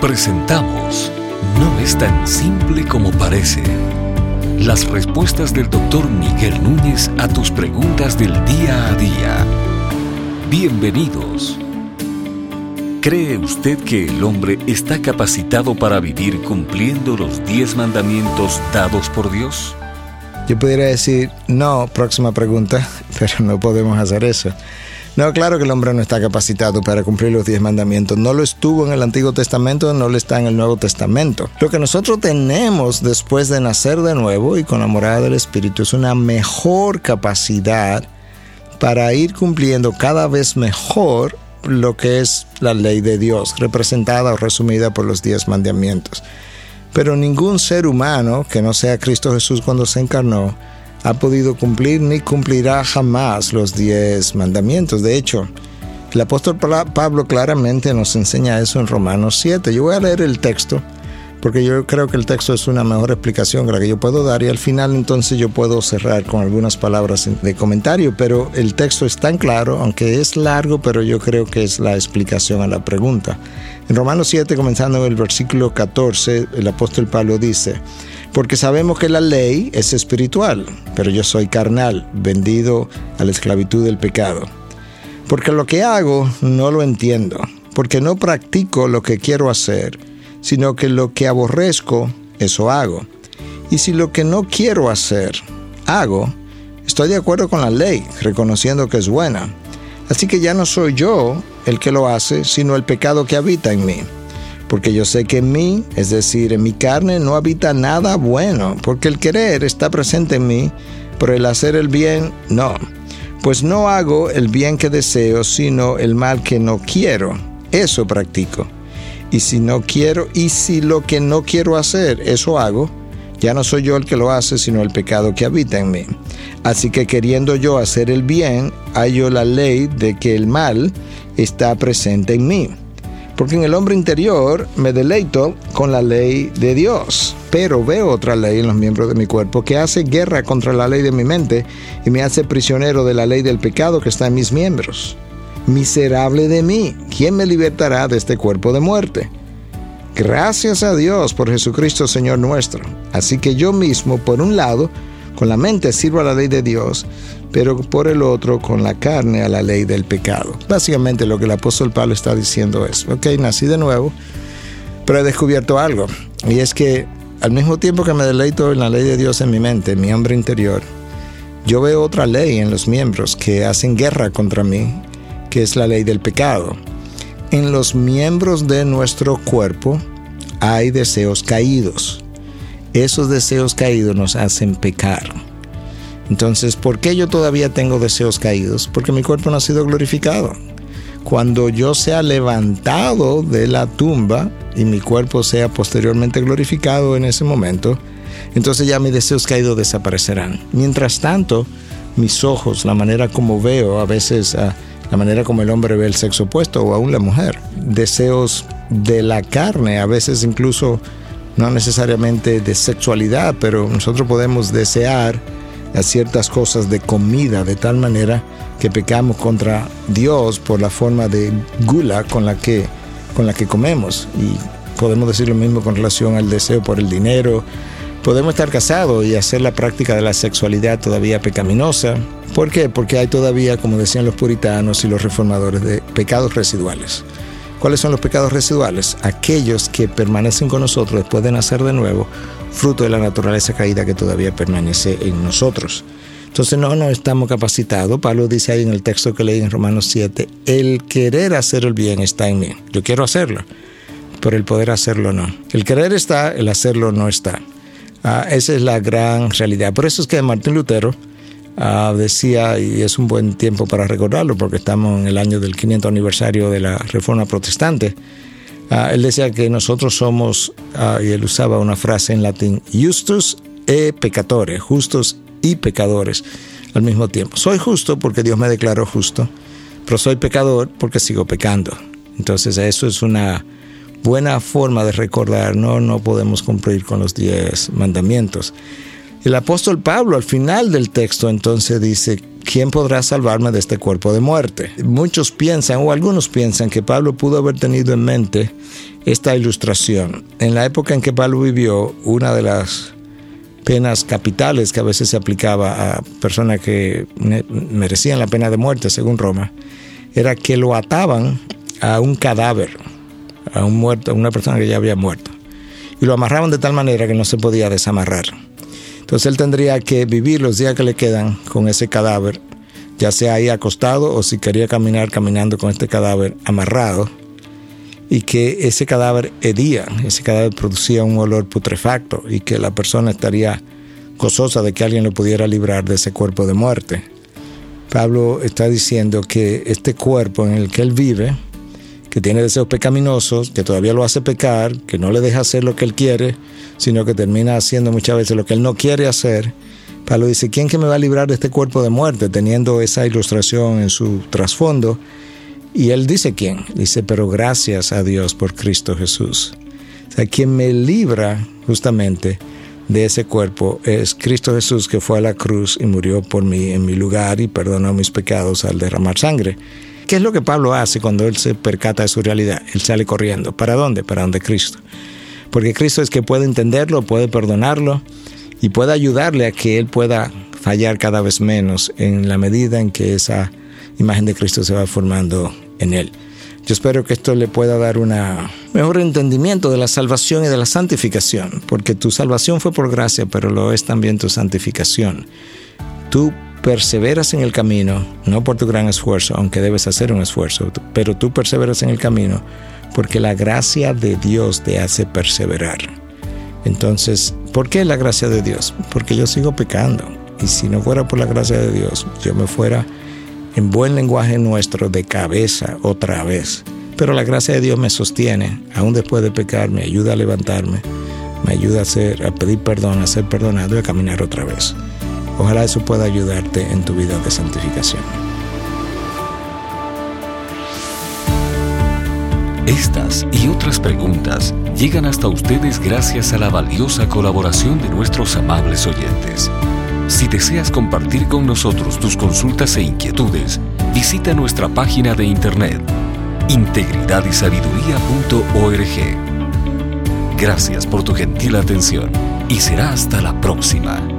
Presentamos No es tan simple como parece. Las respuestas del doctor Miguel Núñez a tus preguntas del día a día. Bienvenidos. ¿Cree usted que el hombre está capacitado para vivir cumpliendo los diez mandamientos dados por Dios? Yo pudiera decir, no, próxima pregunta, pero no podemos hacer eso. No, claro que el hombre no está capacitado para cumplir los diez mandamientos. No lo estuvo en el Antiguo Testamento, no lo está en el Nuevo Testamento. Lo que nosotros tenemos después de nacer de nuevo y con la morada del Espíritu es una mejor capacidad para ir cumpliendo cada vez mejor lo que es la ley de Dios, representada o resumida por los diez mandamientos. Pero ningún ser humano que no sea Cristo Jesús cuando se encarnó, ha podido cumplir ni cumplirá jamás los diez mandamientos. De hecho, el apóstol Pablo claramente nos enseña eso en Romanos 7. Yo voy a leer el texto porque yo creo que el texto es una mejor explicación que la que yo puedo dar y al final entonces yo puedo cerrar con algunas palabras de comentario, pero el texto es tan claro, aunque es largo, pero yo creo que es la explicación a la pregunta. En Romanos 7, comenzando en el versículo 14, el apóstol Pablo dice, porque sabemos que la ley es espiritual, pero yo soy carnal, vendido a la esclavitud del pecado. Porque lo que hago no lo entiendo, porque no practico lo que quiero hacer, sino que lo que aborrezco, eso hago. Y si lo que no quiero hacer, hago, estoy de acuerdo con la ley, reconociendo que es buena. Así que ya no soy yo el que lo hace, sino el pecado que habita en mí porque yo sé que en mí, es decir, en mi carne, no habita nada bueno, porque el querer está presente en mí, pero el hacer el bien, no. Pues no hago el bien que deseo, sino el mal que no quiero. Eso practico. Y si no quiero, y si lo que no quiero hacer, eso hago, ya no soy yo el que lo hace, sino el pecado que habita en mí. Así que queriendo yo hacer el bien, hallo la ley de que el mal está presente en mí porque en el hombre interior me deleito con la ley de Dios, pero veo otra ley en los miembros de mi cuerpo que hace guerra contra la ley de mi mente y me hace prisionero de la ley del pecado que está en mis miembros. Miserable de mí, ¿quién me libertará de este cuerpo de muerte? Gracias a Dios por Jesucristo Señor nuestro. Así que yo mismo, por un lado, con la mente sirvo a la ley de Dios, pero por el otro con la carne a la ley del pecado. Básicamente lo que el apóstol Pablo está diciendo es, ok, nací de nuevo, pero he descubierto algo, y es que al mismo tiempo que me deleito en la ley de Dios en mi mente, en mi hombre interior, yo veo otra ley en los miembros que hacen guerra contra mí, que es la ley del pecado. En los miembros de nuestro cuerpo hay deseos caídos. Esos deseos caídos nos hacen pecar. Entonces, ¿por qué yo todavía tengo deseos caídos? Porque mi cuerpo no ha sido glorificado. Cuando yo sea levantado de la tumba y mi cuerpo sea posteriormente glorificado en ese momento, entonces ya mis deseos caídos desaparecerán. Mientras tanto, mis ojos, la manera como veo, a veces la manera como el hombre ve el sexo opuesto o aún la mujer, deseos de la carne, a veces incluso no necesariamente de sexualidad, pero nosotros podemos desear a ciertas cosas de comida de tal manera que pecamos contra Dios por la forma de gula con la que, con la que comemos. Y podemos decir lo mismo con relación al deseo por el dinero. Podemos estar casados y hacer la práctica de la sexualidad todavía pecaminosa. ¿Por qué? Porque hay todavía, como decían los puritanos y los reformadores, de pecados residuales. ¿Cuáles son los pecados residuales? Aquellos que permanecen con nosotros después de nacer de nuevo fruto de la naturaleza caída que todavía permanece en nosotros. Entonces no, no estamos capacitados. Pablo dice ahí en el texto que leí en Romanos 7, el querer hacer el bien está en mí. Yo quiero hacerlo, pero el poder hacerlo no. El querer está, el hacerlo no está. Ah, esa es la gran realidad. Por eso es que Martín Lutero ah, decía, y es un buen tiempo para recordarlo, porque estamos en el año del 500 aniversario de la Reforma Protestante, Ah, él decía que nosotros somos, ah, y él usaba una frase en latín, justus e pecadores, justos y pecadores al mismo tiempo. Soy justo porque Dios me declaró justo, pero soy pecador porque sigo pecando. Entonces eso es una buena forma de recordar, no, no podemos cumplir con los diez mandamientos. El apóstol Pablo al final del texto entonces dice, ¿quién podrá salvarme de este cuerpo de muerte? Muchos piensan, o algunos piensan, que Pablo pudo haber tenido en mente esta ilustración. En la época en que Pablo vivió, una de las penas capitales que a veces se aplicaba a personas que merecían la pena de muerte, según Roma, era que lo ataban a un cadáver, a un muerto, a una persona que ya había muerto, y lo amarraban de tal manera que no se podía desamarrar. Entonces él tendría que vivir los días que le quedan con ese cadáver, ya sea ahí acostado o si quería caminar caminando con este cadáver amarrado y que ese cadáver hedía, ese cadáver producía un olor putrefacto y que la persona estaría gozosa de que alguien lo pudiera librar de ese cuerpo de muerte. Pablo está diciendo que este cuerpo en el que él vive, que tiene deseos pecaminosos, que todavía lo hace pecar, que no le deja hacer lo que él quiere, sino que termina haciendo muchas veces lo que él no quiere hacer, Pablo dice, ¿quién que me va a librar de este cuerpo de muerte? Teniendo esa ilustración en su trasfondo, y él dice quién. Dice, pero gracias a Dios por Cristo Jesús. O sea, quien me libra justamente de ese cuerpo es Cristo Jesús que fue a la cruz y murió por mí en mi lugar y perdonó mis pecados al derramar sangre. ¿Qué es lo que Pablo hace cuando él se percata de su realidad? Él sale corriendo. ¿Para dónde? Para donde Cristo. Porque Cristo es que puede entenderlo, puede perdonarlo y puede ayudarle a que él pueda fallar cada vez menos en la medida en que esa imagen de Cristo se va formando en Él. Yo espero que esto le pueda dar un mejor entendimiento de la salvación y de la santificación, porque tu salvación fue por gracia, pero lo es también tu santificación. Tú perseveras en el camino, no por tu gran esfuerzo, aunque debes hacer un esfuerzo, pero tú perseveras en el camino porque la gracia de Dios te hace perseverar. Entonces, ¿por qué la gracia de Dios? Porque yo sigo pecando. Y si no fuera por la gracia de Dios, yo me fuera en buen lenguaje nuestro de cabeza otra vez. Pero la gracia de Dios me sostiene, aún después de pecar, me ayuda a levantarme, me ayuda a, hacer, a pedir perdón, a ser perdonado y a caminar otra vez. Ojalá eso pueda ayudarte en tu vida de santificación. Estas y otras preguntas llegan hasta ustedes gracias a la valiosa colaboración de nuestros amables oyentes. Si deseas compartir con nosotros tus consultas e inquietudes, visita nuestra página de internet integridadysabiduría.org. Gracias por tu gentil atención y será hasta la próxima.